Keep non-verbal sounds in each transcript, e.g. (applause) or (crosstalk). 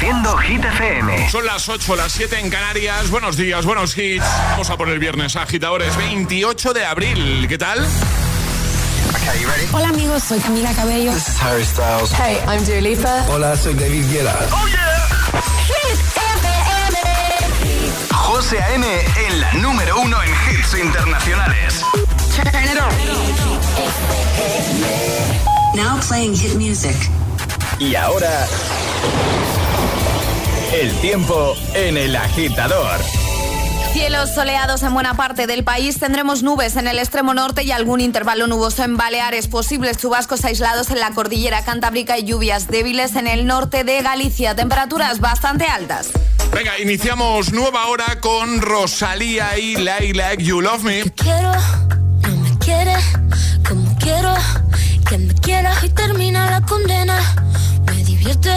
Reproduciendo Hit FM. Son las 8, las 7 en Canarias. Buenos días, buenos hits. Vamos a por el viernes, agitadores. 28 de abril. ¿Qué tal? Hola amigos, soy Camila Cabello. This is Harry Styles. Hey, I'm Dua Lipa. Hola, soy David Guetta. ¡Oh, yeah! José A.M. en la número uno en hits internacionales. Now playing hit music. Y ahora... El tiempo en el agitador. Cielos soleados en buena parte del país, tendremos nubes en el extremo norte y algún intervalo nuboso en Baleares, posibles chubascos aislados en la cordillera cantábrica y lluvias débiles en el norte de Galicia, temperaturas bastante altas. Venga, iniciamos nueva hora con Rosalía y Like Like You Love Me. quiero, no me quiere, como quiero que me quiera y termina la condena. Me divierte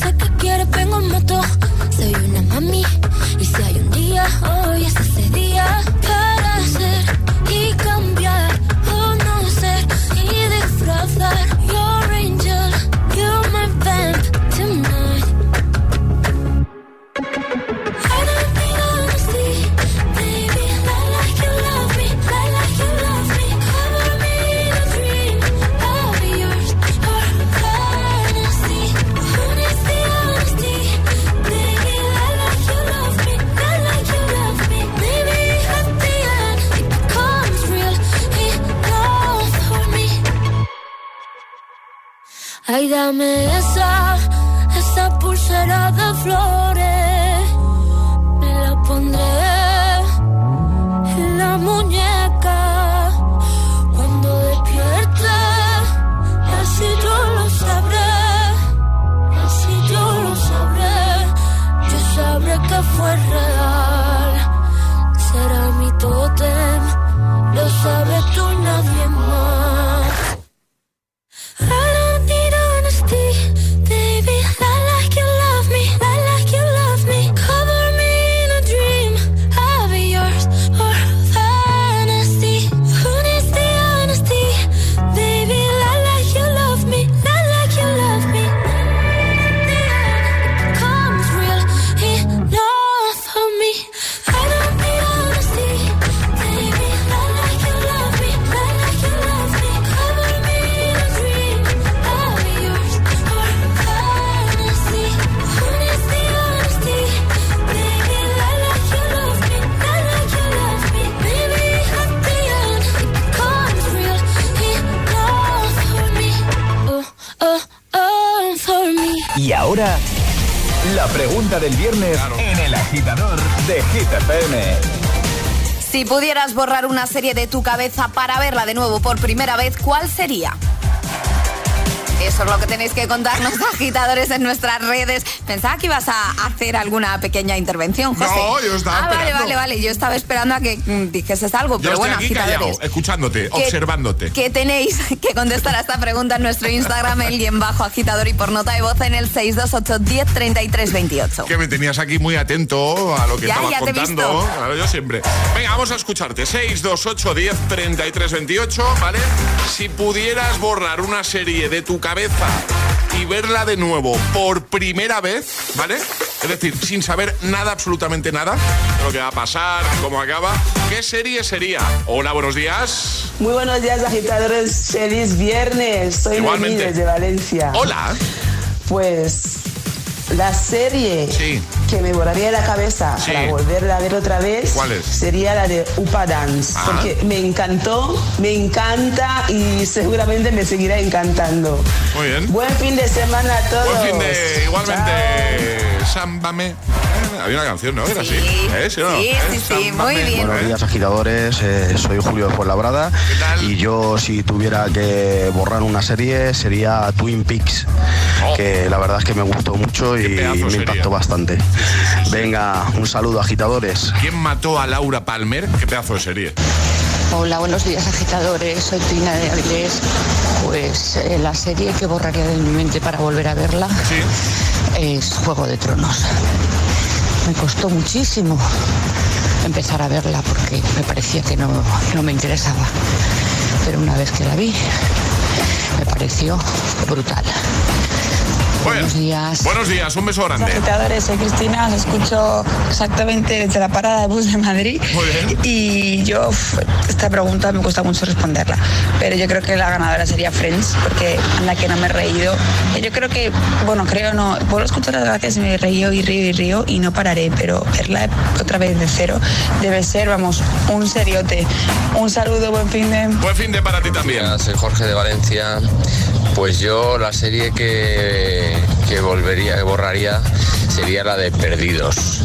La de. Si pudieras borrar una serie de tu cabeza para verla de nuevo por primera vez, ¿cuál sería? Eso es lo que tenéis que contarnos, (laughs) agitadores, en nuestras redes. Pensaba que ibas a hacer alguna pequeña intervención, José. No, yo estaba ah, vale, vale, vale. Yo estaba esperando a que mm, dijeses algo, pero bueno, aquí agitadores. escuchándote, observándote. Que tenéis (laughs) que contestar a esta pregunta en nuestro Instagram, el guion bajo agitador y por nota de voz en el 628 10 28. Que me tenías aquí muy atento a lo que ya, estabas ya contando. Claro, yo siempre. Venga, vamos a escucharte. 628 10 28, ¿vale? Si pudieras borrar una serie de tu cabeza y verla de nuevo por primera vez, ¿vale? Es decir, sin saber nada, absolutamente nada de lo que va a pasar, cómo acaba, ¿qué serie sería? Hola, buenos días. Muy buenos días, agitadores. Feliz viernes. Soy Noemí desde Valencia. Hola. Pues la serie que me volaría la cabeza para volverla a ver otra vez sería la de Upa Dance. Ah. Porque me encantó, me encanta y seguramente me seguirá encantando. Muy bien. Buen fin de semana a todos. Buen fin de igualmente. Sámbame. Eh, había una canción, ¿no? Era así. ¿Eh? ¿Sí, no? sí, sí, sí, muy bien. Buenos días, agitadores. Eh, soy Julio de Fuenlabrada. Y yo, si tuviera que borrar una serie, sería Twin Peaks. Oh. Que la verdad es que me gustó mucho y me impactó bastante. Venga, un saludo, agitadores. ¿Quién mató a Laura Palmer? ¿Qué pedazo de serie? Hola, buenos días agitadores, soy Tina de Avilés. Pues eh, la serie que borraría de mi mente para volver a verla es Juego de Tronos. Me costó muchísimo empezar a verla porque me parecía que no, no me interesaba. Pero una vez que la vi, me pareció brutal. Buenos días. Buenos días, un beso grande. Agitadores, soy Cristina, os escucho exactamente desde la parada de bus de Madrid. Muy bien. Y yo, esta pregunta me cuesta mucho responderla, pero yo creo que la ganadora sería Friends, porque anda que no me he reído. Yo creo que, bueno, creo no, puedo escuchar las gracias y me río y río y río y no pararé, pero verla otra vez de cero debe ser, vamos, un seriote. Un saludo, buen fin de. Buen fin de para ti también. soy Jorge de Valencia. Pues yo la serie que que volvería, que borraría sería la de Perdidos.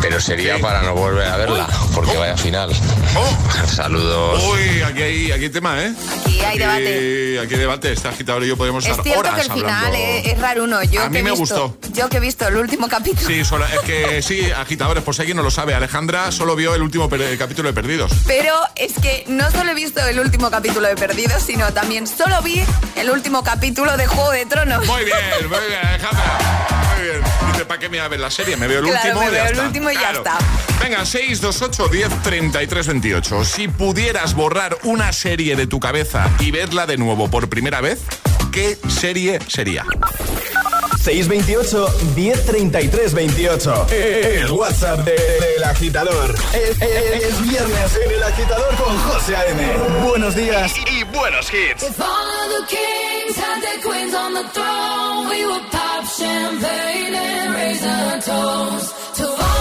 Pero sería para no volver a verla, porque vaya final. Oh. Saludos. Uy, aquí hay, aquí tema, ¿eh? Aquí hay debate. Aquí hay debate. Este agitador y yo podemos estar es cierto horas que el final es, raro uno. Yo a mí me gustó. Yo que he visto el último capítulo. Sí, solo, es que sí, agitadores, por si alguien no lo sabe, Alejandra solo vio el último capítulo de Perdidos. Pero es que no solo he visto el último capítulo de Perdidos, sino también solo vi el último capítulo de Juego de Tronos. Muy bien, muy bien, Alejandra. Muy bien. Dice, ¿para qué me voy a ver la serie? Me veo el último me veo el último y ya está. Venga, 628 10 33 28. Si pudieras borrar una serie de tu cabeza y verla de nuevo por primera vez, ¿qué serie sería? 628 1033 28. El WhatsApp del agitador. Es, viernes en el agitador con José A.M. Buenos días y, buenos hits. If all of the kings had their queens on the throne, we would pop champagne and raise a toast to all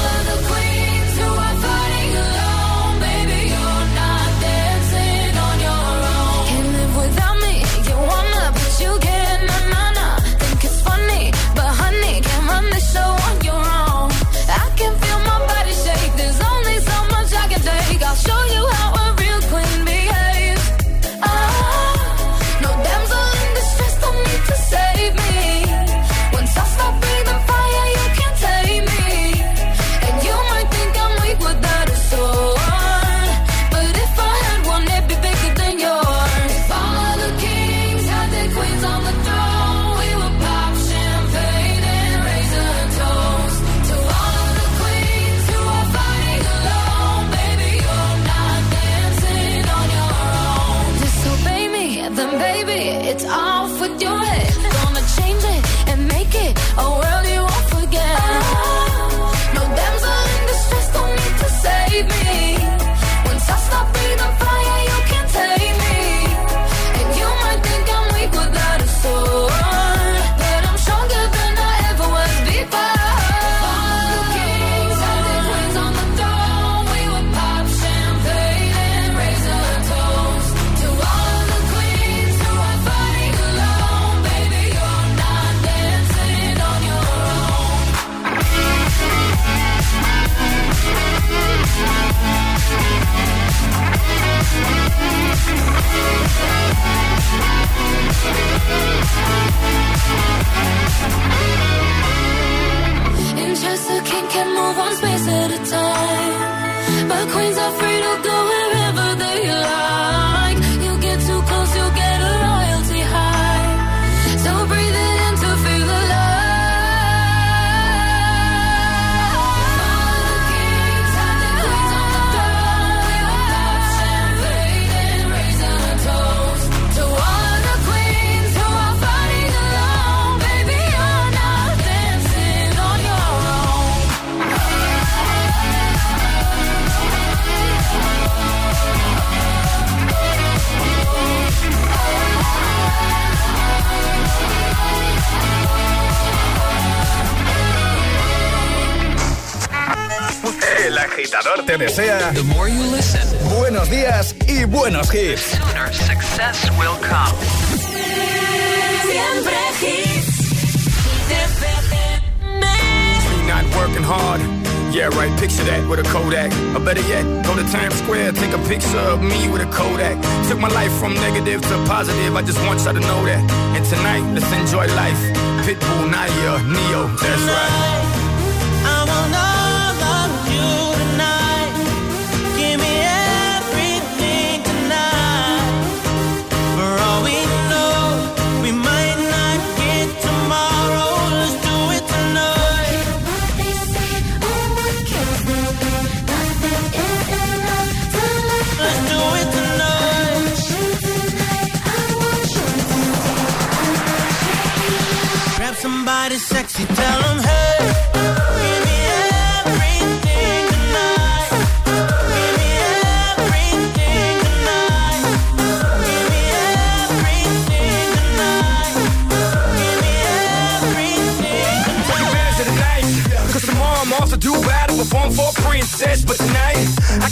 te desea the more you listen, buenos días y buenos hits. Success will come. Siempre hits. Me not working hard. Yeah, right, picture that with a Kodak. Or better yet, go to Times Square, take a picture of me with a Kodak. Took my life from negative to positive, I just want y'all to know that. And tonight, let's enjoy life. Pitbull, Nadia, Neo, that's right.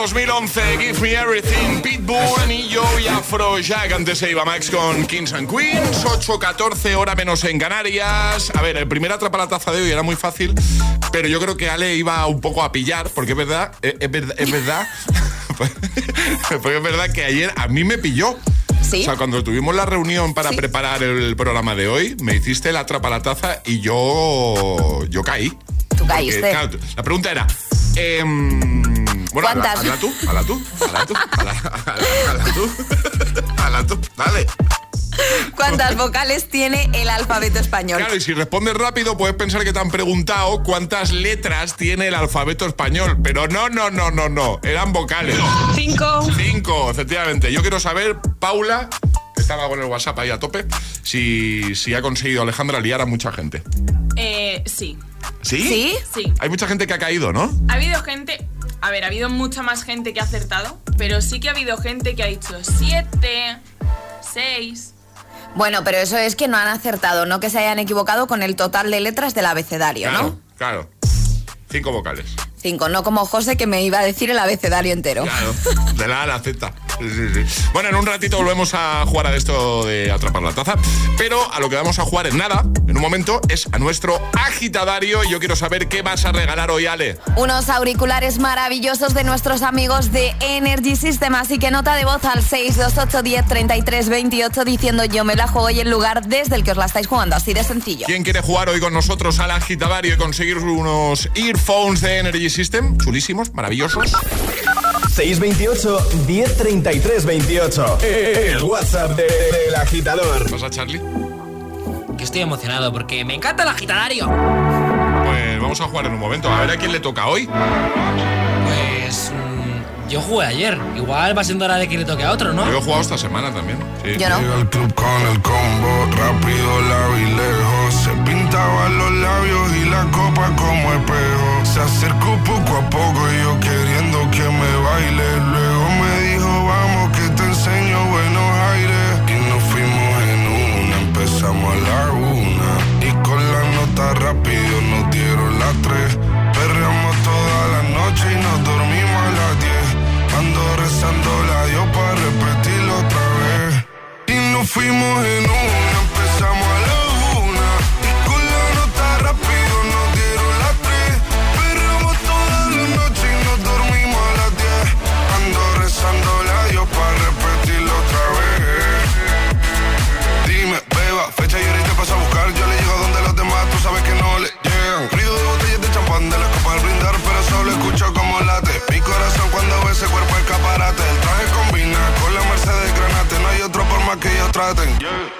2011, Give Me Everything, Pitbull y yo y Afrojack. Antes se iba Max con Kings and Queens, 8.14, hora menos en Canarias. A ver, el primer atrapa la taza de hoy era muy fácil, pero yo creo que Ale iba un poco a pillar, porque es verdad, eh, es, verdad, es verdad, (laughs) porque es verdad que ayer a mí me pilló. O sea, cuando tuvimos la reunión para preparar el programa de hoy, me hiciste la trapa la taza y yo. yo caí. Tú caíste. la pregunta era. Eh, bueno, ¿Cuántas? Habla, tú, habla tú, habla tú, habla, tú, (laughs) habla tú, dale. ¿Cuántas vocales tiene el alfabeto español? Claro, y si respondes rápido puedes pensar que te han preguntado cuántas letras tiene el alfabeto español. Pero no, no, no, no, no. Eran vocales. Cinco. Cinco, efectivamente. Yo quiero saber, Paula, que estaba con el WhatsApp ahí a tope, si, si ha conseguido Alejandra liar a mucha gente. Eh, sí. ¿Sí? ¿Sí? Sí. Hay mucha gente que ha caído, ¿no? Ha habido gente, a ver, ha habido mucha más gente que ha acertado, pero sí que ha habido gente que ha dicho siete, seis. Bueno, pero eso es que no han acertado, no que se hayan equivocado con el total de letras del abecedario, claro, ¿no? Claro. Cinco vocales. Cinco, no como José que me iba a decir el abecedario entero. Claro, de la A a la Z. Bueno, en un ratito volvemos a jugar a esto de atrapar la taza, pero a lo que vamos a jugar en nada, en un momento, es a nuestro agitadario y yo quiero saber qué vas a regalar hoy, Ale. Unos auriculares maravillosos de nuestros amigos de Energy System, así que nota de voz al 628 10 33 28 diciendo yo me la juego y el lugar desde el que os la estáis jugando, así de sencillo. ¿Quién quiere jugar hoy con nosotros al agitadario y conseguir unos earphones de Energy System? Chulísimos, maravillosos. 628 1033 28. El WhatsApp del agitador. ¿Pasa, Charlie? Que estoy emocionado porque me encanta el agitadario. Pues vamos a jugar en un momento. A ver a quién le toca hoy. Yo jugué ayer. Igual va siendo hora de que le toque a otro, ¿no? Yo he jugado esta semana también. Sí. Yo no. Llega el club con el combo, rápido, la y lejos. Se pintaban los labios y la copa como espejo. Se acercó poco a poco y yo queriendo que me baile. Luego Y nos por más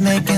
Making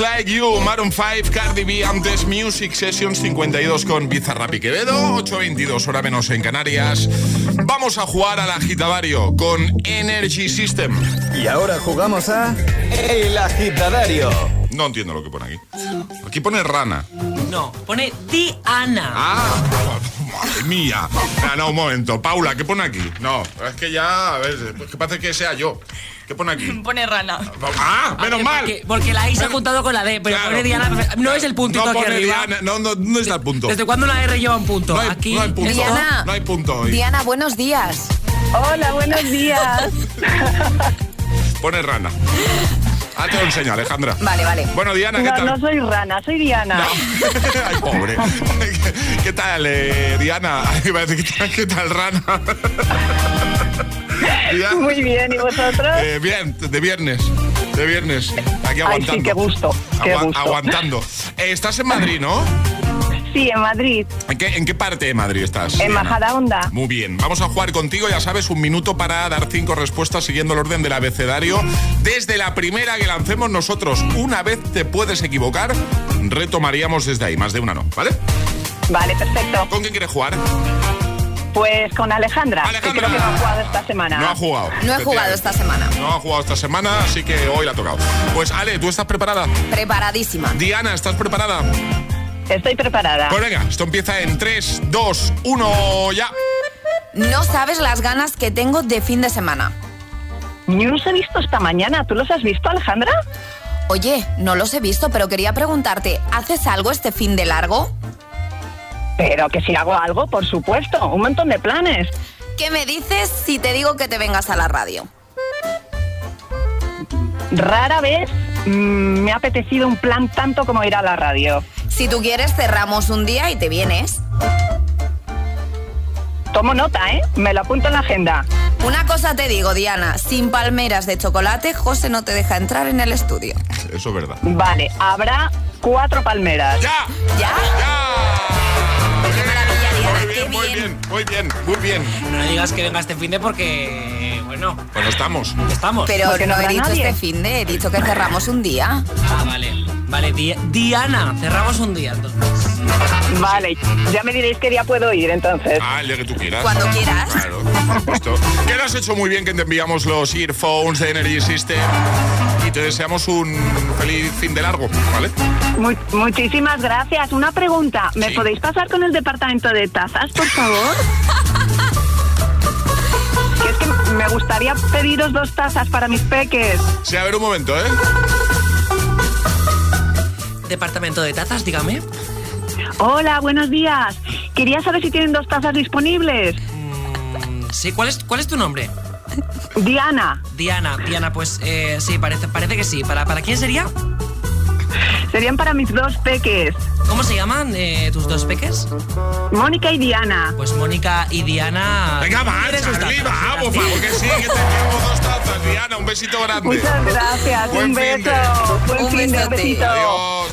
Like You, Maroon 5, Cardi B, antes Music Sessions 52 con Bizarrap y Quevedo, 8.22 hora menos en Canarias. Vamos a jugar al agitadario con Energy System. Y ahora jugamos a El Agitadario. No entiendo lo que pone aquí. Aquí pone rana. No, pone Diana. Ah, madre mía. Ah, no, un momento. Paula, ¿qué pone aquí? No, es que ya, a ver, es que parece que sea yo. ¿Qué pone aquí? (laughs) Pone rana. Ah, menos mal. Porque, porque la I se ha juntado con la D, pero Claro. pone Diana. No es el puntito no aquí pone arriba. Diana, no, no, no está el punto. ¿Desde cuándo la R lleva un punto? No hay, aquí. no hay punto. Diana. No hay punto hoy. Diana, buenos días. Hola, buenos días. (laughs) Pone rana. (laughs) Ah, te lo enseño, Alejandra. Vale, vale. Bueno, Diana, ¿qué No, tal? no soy rana, soy Diana. (laughs) Ay, pobre. ¿Qué, (laughs) qué tal, eh, Diana? (laughs) ¿qué tal, rana? Diana. Muy bien, ¿y vosotros? Eh, bien, de viernes. De viernes. Aquí Ay, aguantando. sí, qué gusto, qué Agua- gusto. Aguantando. Eh, estás en Madrid, ¿no? Sí, en Madrid, ¿En qué, en qué parte de Madrid estás? en? Majadahonda. Muy bien, vamos a jugar contigo, ya sabes, un minuto para dar cinco respuestas siguiendo el orden del abecedario. Desde la primera que lancemos nosotros, una vez te puedes equivocar, retomaríamos desde ahí, más de una no, ¿vale? Vale, perfecto. ¿Con quién quieres jugar? Pues con Alejandra, Alejandra. que creo que no ha jugado esta semana. No ha jugado. No he jugado esta semana. No ha jugado esta semana, así que hoy la ha tocado. Pues Ale, ¿tú estás preparada? Preparadísima. Diana, ¿estás preparada? Estoy preparada. Pues venga, esto empieza en 3, 2, 1, ya. No sabes las ganas que tengo de fin de semana. Ni los he visto esta mañana. ¿Tú los has visto, Alejandra? Oye, no los he visto, pero quería preguntarte, ¿haces algo este fin de largo? Pero que si hago algo, por supuesto. Un montón de planes. ¿Qué me dices si te digo que te vengas a la radio? Rara vez mm, me ha apetecido un plan tanto como ir a la radio. Si tú quieres, cerramos un día y te vienes. Tomo nota, ¿eh? Me lo apunto en la agenda. Una cosa te digo, Diana, sin palmeras de chocolate, José no te deja entrar en el estudio. Eso es verdad. Vale, habrá cuatro palmeras. ¡Ya! ¿Ya? ¡Ya! Bien, muy bien! muy bien, muy bien. No digas que venga este fin de porque. Bueno, Bueno, estamos. estamos. Pero Porque no no he dicho nadie. este fin de, he dicho que cerramos un día. Ah, vale. Vale, Di- Diana, cerramos un día entonces. Vale, ya me diréis qué día puedo ir entonces. Ah, el día que tú quieras. Cuando quieras. Claro, por supuesto. Que lo has hecho muy bien que te enviamos los earphones de Energy System y te deseamos un feliz fin de largo, ¿vale? Mu- muchísimas gracias. Una pregunta. ¿Me Sí. podéis pasar con el departamento de tazas, por favor? (laughs) que es que me gustaría pediros dos tazas para mis peques. Sí, a ver un momento, ¿eh? Departamento de tazas, dígame. Hola, buenos días. Quería saber si tienen dos tazas disponibles. Mm, Sí, ¿cuál es, cuál es tu nombre? Diana, Diana, Diana, pues eh, sí, parece, parece que sí. ¿Para, ¿Para quién sería? serían para mis dos peques, ¿Cómo se llaman eh, tus dos peques? Mónica y Diana. Pues Mónica y Diana. Venga, va, ¿Quieres sus Charlie, tazas? va, por favor, que sí, que te (laughs) enviamos dos tazas, Diana, un besito grande. Muchas gracias. Buen un de- beso. Buen Un fin de un besote. besito. Adiós.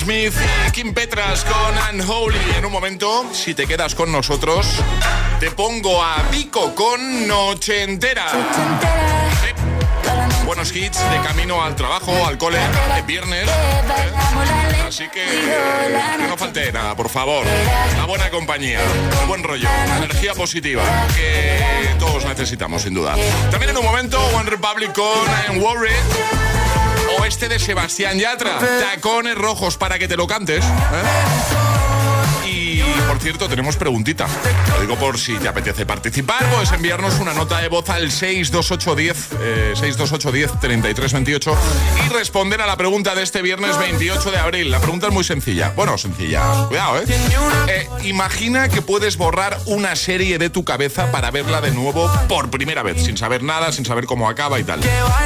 Smith y Kim Petras con Unholy. En un momento, si te quedas con nosotros, te pongo a Vico con Noche Entera. Buenos hits de camino al trabajo, al cole, de viernes. ¿eh? Así que que no falte nada, por favor. Una buena compañía, un buen rollo, energía positiva que todos necesitamos, sin duda. También en un momento, One Republic con I'm Worried este de Sebastián Yatra. Tacones rojos para que te lo cantes. ¿eh? Por cierto, tenemos preguntita. Lo digo por si te apetece participar, puedes enviarnos una nota de voz al 62810 eh, 62810 3328 y responder a la pregunta de este viernes 28 de abril. La pregunta es muy sencilla. Bueno, sencilla. Cuidado, ¿eh? eh imagina que puedes borrar una serie de tu cabeza para verla de nuevo por primera vez, sin saber nada, sin saber cómo acaba y tal.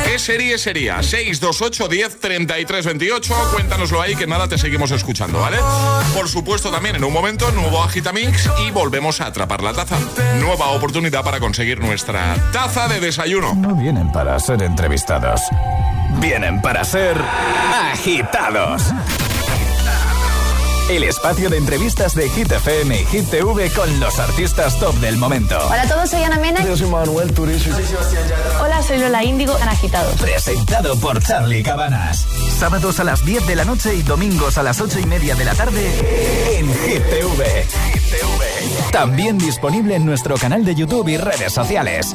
¿Qué serie sería? 628 10 33 28. Cuéntanoslo ahí que nada te seguimos escuchando, ¿vale? Por supuesto, también en un momento, nuevo Agitamix y volvemos a atrapar la taza. Nueva oportunidad para conseguir nuestra taza de desayuno. No vienen para ser entrevistados, vienen para ser agitados. El espacio de entrevistas de Hit FM y Hit TV con los artistas top del momento. Hola a todos, soy Ana Mena. Yo soy Manuel Turizo. Hola, soy Lola Índigo en Agitados. Presentado por Charlie Cabanas. Sábados a las 10 de la noche y domingos a las 8 y media de la tarde en Hit TV. También disponible en nuestro canal de YouTube y redes sociales.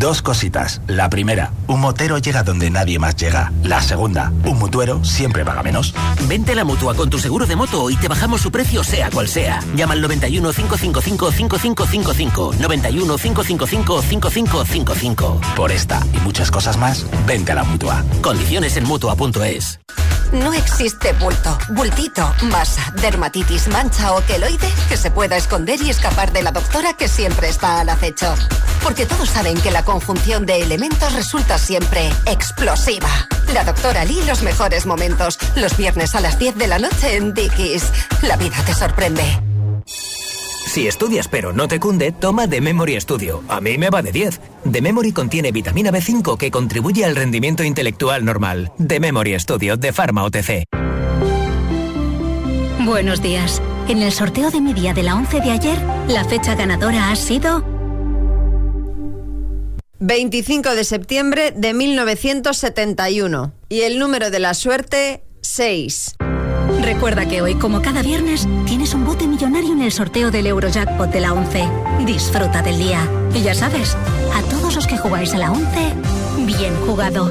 Dos cositas. La primera, un motero llega donde nadie más llega. La segunda, un mutuero siempre paga menos. Vente a la mutua con tu seguro de moto y te bajamos su precio sea cual sea. Llama al 91 555 5555. 91 555 5555. Por esta y muchas cosas más, vente a la mutua. Condiciones en mutua.es. No existe bulto, bultito, masa, dermatitis, mancha o queloide que se pueda esconder y escapar de la doctora que siempre está al acecho. Porque todos saben que la conjunción de elementos resulta siempre explosiva. La doctora Lee, los mejores momentos. Los viernes a las 10 de la noche en Dickies. La vida te sorprende. Si estudias pero no te cunde, toma The Memory Studio. A mí me va de 10. The Memory contiene vitamina B5 que contribuye al rendimiento intelectual normal. The Memory Studio de Pharma OTC. Buenos días. En el sorteo de mi día de la 11 de ayer, la fecha ganadora ha sido 25 de septiembre de 1971. Y el número de la suerte, 6. Recuerda que hoy, como cada viernes, tienes un bote millonario en el sorteo del Eurojackpot de la 11. Disfruta del día. Y ya sabes, a todos los que jugáis a la 11, bien jugado.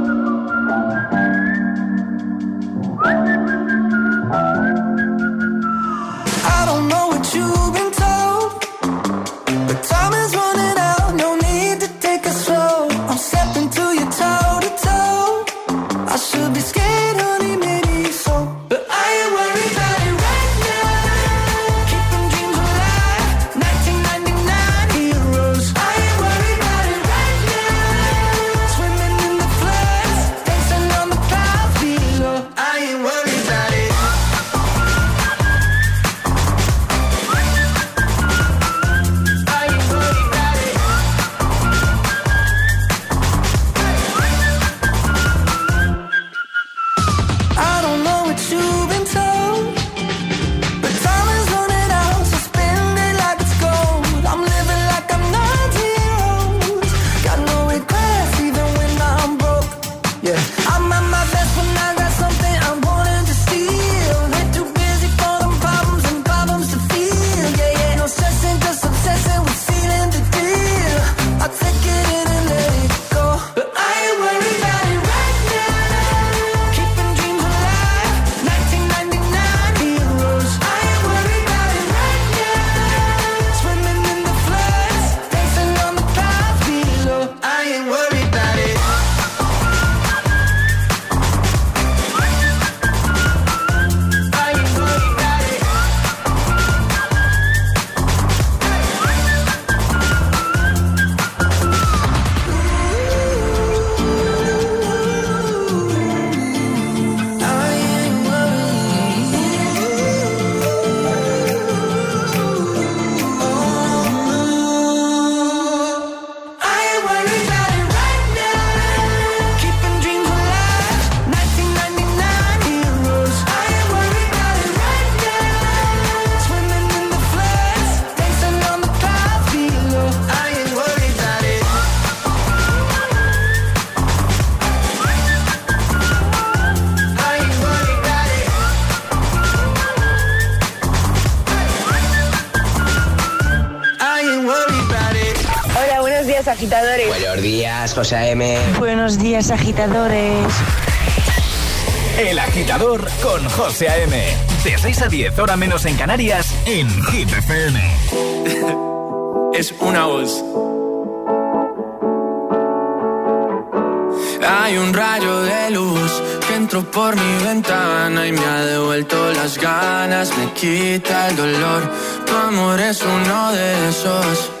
días, José M. Buenos días, agitadores. El agitador con José A.M. De 6 a 10, hora menos en Canarias, en Hit FM. (laughs) es una voz. Hay un rayo de luz que entró por mi ventana y me ha devuelto las ganas, me quita el dolor. Tu amor es uno de esos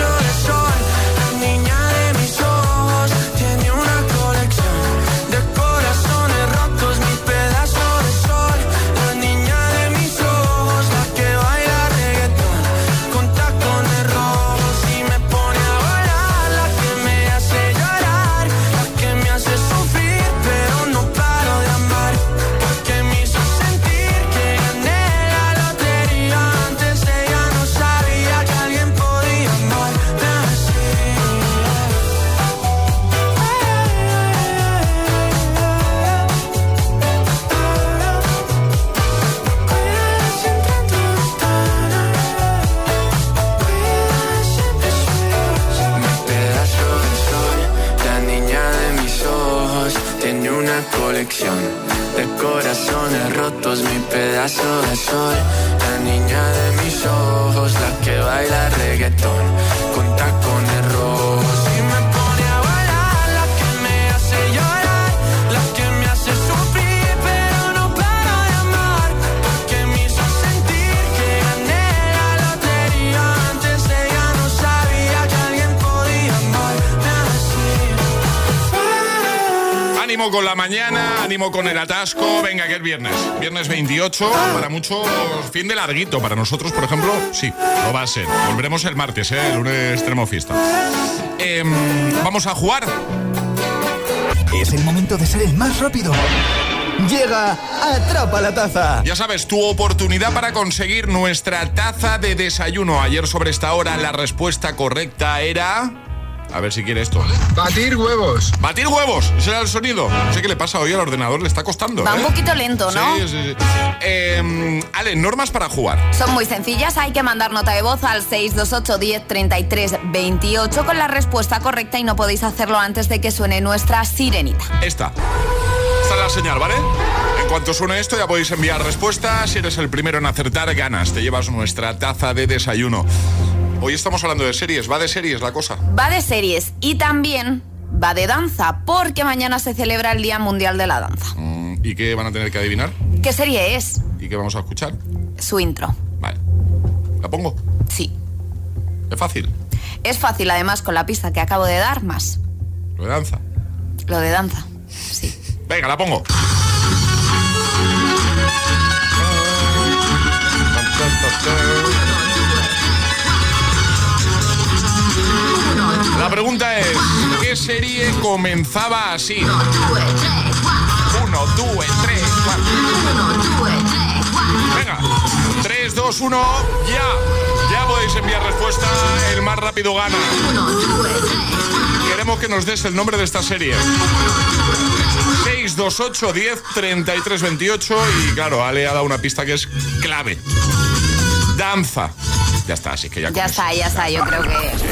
con el atasco. Venga, que es viernes. Viernes 28, para muchos fin de larguito. Para nosotros, por ejemplo, sí, lo va a ser. Volveremos el martes, ¿eh? el lunes tenemos fiesta. Em, Vamos a jugar. Es el momento de ser el más rápido. Llega Atrapa la Taza. Ya sabes, tu oportunidad para conseguir nuestra taza de desayuno. Ayer sobre esta hora la respuesta correcta era... A ver si quiere esto. Batir huevos. Batir huevos. Ese era el sonido. No sé qué le pasa hoy al ordenador, le está costando. Va un ¿eh? poquito lento, ¿no? Sí, sí, sí. Eh, Ale, normas para jugar. Son muy sencillas, hay que mandar nota de voz al 628 10 33 28 con la respuesta correcta y no podéis hacerlo antes de que suene nuestra sirenita. Esta. Esta es la señal, ¿vale? En cuanto suene esto ya podéis enviar respuestas. Si eres el primero en acertar, ganas. Te llevas nuestra taza de desayuno. Hoy estamos hablando de series. ¿Va de series la cosa? Va de series y también va de danza, porque mañana se celebra el Día Mundial de la Danza. Mm, ¿Y qué van a tener que adivinar? ¿Qué serie es? ¿Y qué vamos a escuchar? Su intro. ¿La pongo? Sí. ¿Es fácil? Es fácil, además, con la pista que acabo de dar, más. ¿Lo de danza? Lo de danza. (laughs) Venga, la pongo. (laughs) La pregunta es, ¿qué serie comenzaba así? Uno, dos, tres, cuatro. Venga, 3, 2, 1, ya. Ya podéis enviar respuesta, el más rápido gana. Queremos que nos des el nombre de esta serie. 628 10 33 28 y claro, Ale ha dado una pista que es clave. Danza. Ya está, así que ya. Ya está, ya está, yo creo que...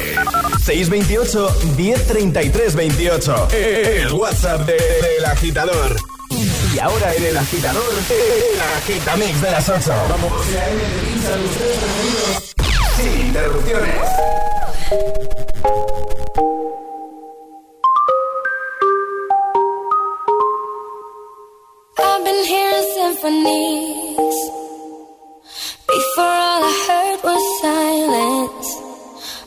628 1033 28. El WhatsApp del agitador. Y ahora en el agitador, el agitamix de las 8. Vamos. Sin interrupciones. I've been hearing symphonies. Before all I heard was silence.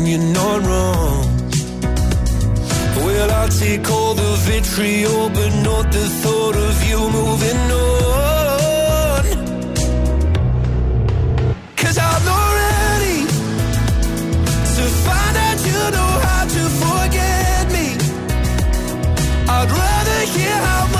And you're not wrong. Well, I'll take all the vitriol, but not the thought of you moving on. Cause I'm not ready to find out you know how to forget me. I'd rather hear how much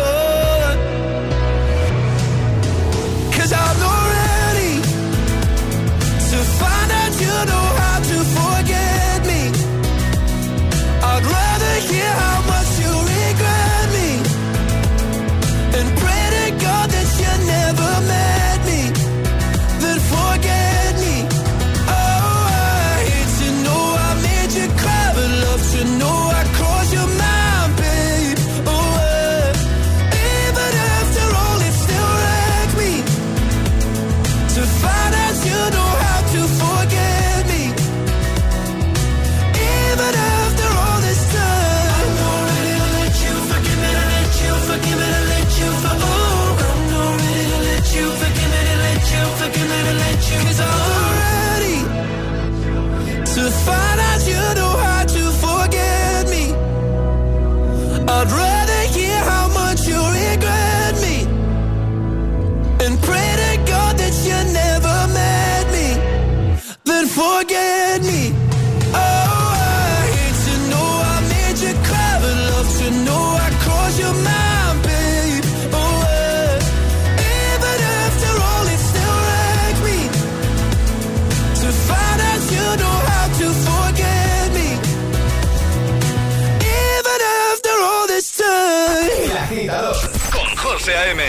José A.M.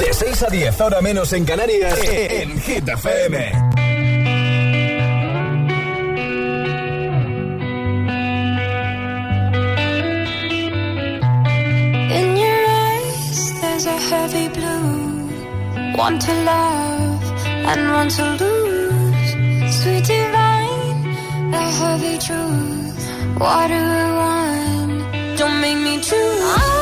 De 6 a 10, ahora menos en Canarias, en Hit FM. In your eyes, there's a heavy blue. One to love and one to lose. Sweet divine, the heavy truth. What do Water one, don't make me choose.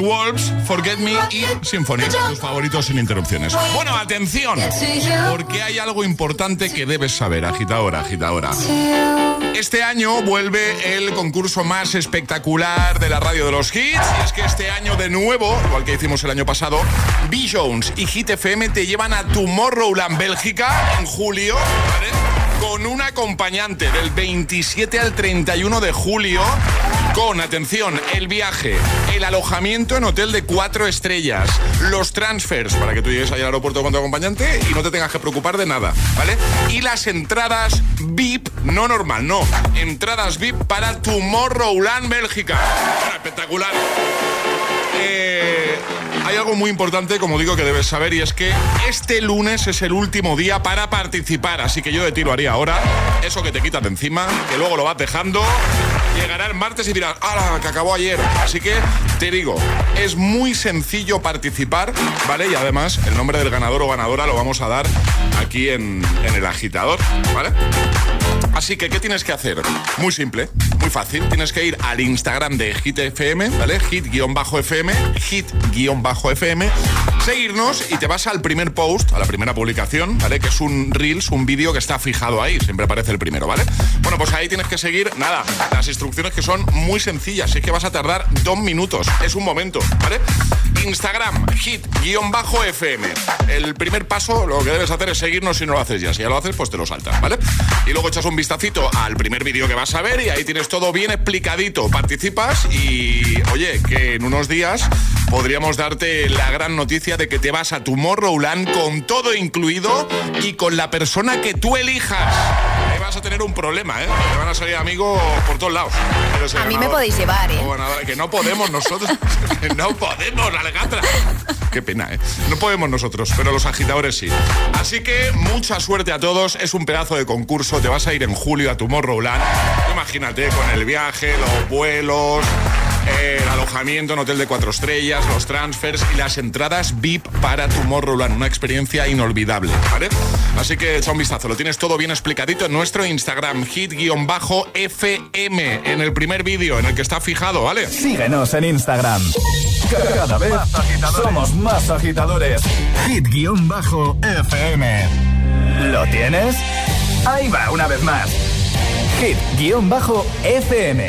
8 con Wolves, Forget Me y Symphony, tus favoritos sin interrupciones. Bueno, atención, porque hay algo importante que debes saber, agitadora, agitadora. Este año vuelve el concurso más espectacular de la radio de los hits. Y es que este año de nuevo, igual que hicimos el año pasado, B. Jones y Hit FM te llevan a Tomorrowland, Bélgica, en julio, Con un acompañante del 27 al 31 de julio con, atención, el viaje, el alojamiento en hotel de cuatro estrellas, los transfers para que tú llegues ahí al aeropuerto con tu acompañante y no te tengas que preocupar de nada, ¿vale? Y las entradas VIP, no normal, no, entradas VIP para Tomorrowland Bélgica. espectacular. Eh, hay algo muy importante, como digo, que debes saber y es que este lunes es el último día para participar. Así que yo de ti lo haría ahora. Eso que te quitas de encima, que luego lo vas dejando. Llegará el martes y dirás, ¡ah, que acabó ayer! Así que te digo, es muy sencillo participar, ¿vale? Y además, el nombre del ganador o ganadora lo vamos a dar aquí en, en el agitador, ¿vale? Así que, ¿qué tienes que hacer? Muy simple, muy fácil. Tienes que ir al Instagram de HitFM, ¿vale? Hit-FM, Hit-FM, seguirnos y te vas al primer post, a la primera publicación, ¿vale? Que es un Reels, un vídeo que está fijado ahí, siempre aparece el primero, ¿vale? Bueno, pues ahí tienes que seguir, nada, las instrucciones que son muy sencillas, es que vas a tardar dos minutos, es un momento, ¿vale? Instagram, hit-fm. El primer paso, lo que debes hacer es seguirnos si no lo haces ya. Si ya lo haces, pues te lo saltas, ¿vale? Y luego echas un vistacito al primer vídeo que vas a ver y ahí tienes todo bien explicadito. Participas y, oye, que en unos días podríamos darte la gran noticia de que te vas a tu Tomorrowland con todo incluido y con la persona que tú elijas. Vas a tener un problema, ¿eh? Te van a salir amigos por todos lados. a mí me podéis llevar, ¿eh? que no podemos nosotros. (laughs) no podemos, Alejandra. Qué pena, ¿eh? No podemos nosotros, pero los agitadores sí. Así que mucha suerte a todos. Es un pedazo de concurso. Te vas a ir en julio a tu Tomorrowland. Imagínate con el viaje, los vuelos el alojamiento en hotel de cuatro estrellas, los transfers y las entradas VIP para Tomorrowland. Una experiencia inolvidable, ¿vale? Así que echa un vistazo. Lo tienes todo bien explicadito en nuestro Instagram, hit-fm, en el primer vídeo en el que está fijado, ¿vale? Síguenos en Instagram. Cada vez somos más agitadores. Hit-fm. ¿Lo tienes? Ahí va, una vez más. Hit-fm.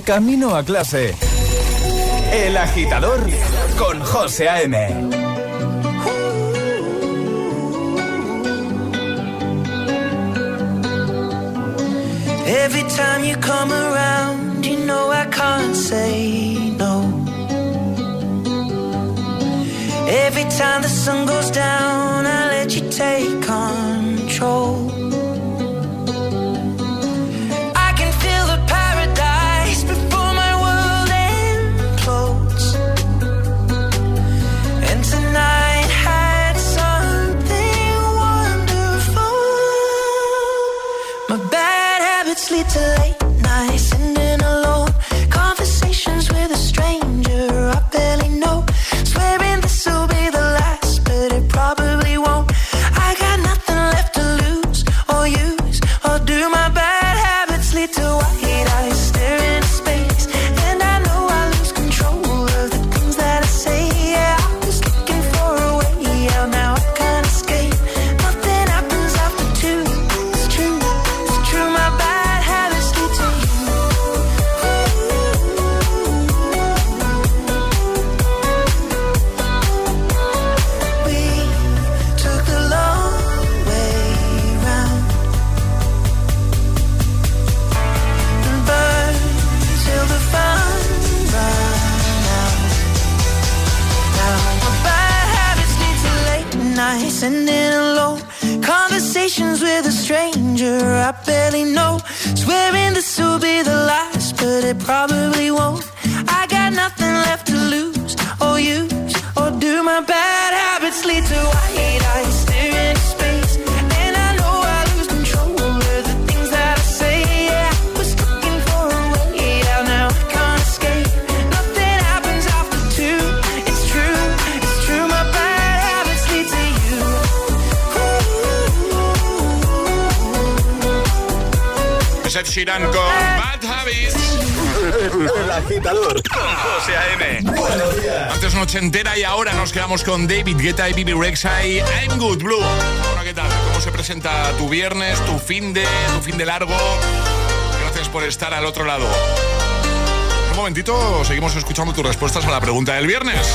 Camino a clase. El agitador con José A.M. Every time you come around, you know I can't say no. Every time the sun goes down, I let you take control. Sheeran con Bad Habits. (laughs) El agitador con José A.M. Buenos días. Antes una ochentera y ahora nos quedamos con David Guetta y Bibi Rexa y I'm Good Blue. Bueno, ¿qué tal? ¿Cómo se presenta tu viernes, tu fin de, tu fin de largo? Gracias por estar al otro lado. Un momentito, seguimos escuchando tus respuestas a la pregunta del viernes.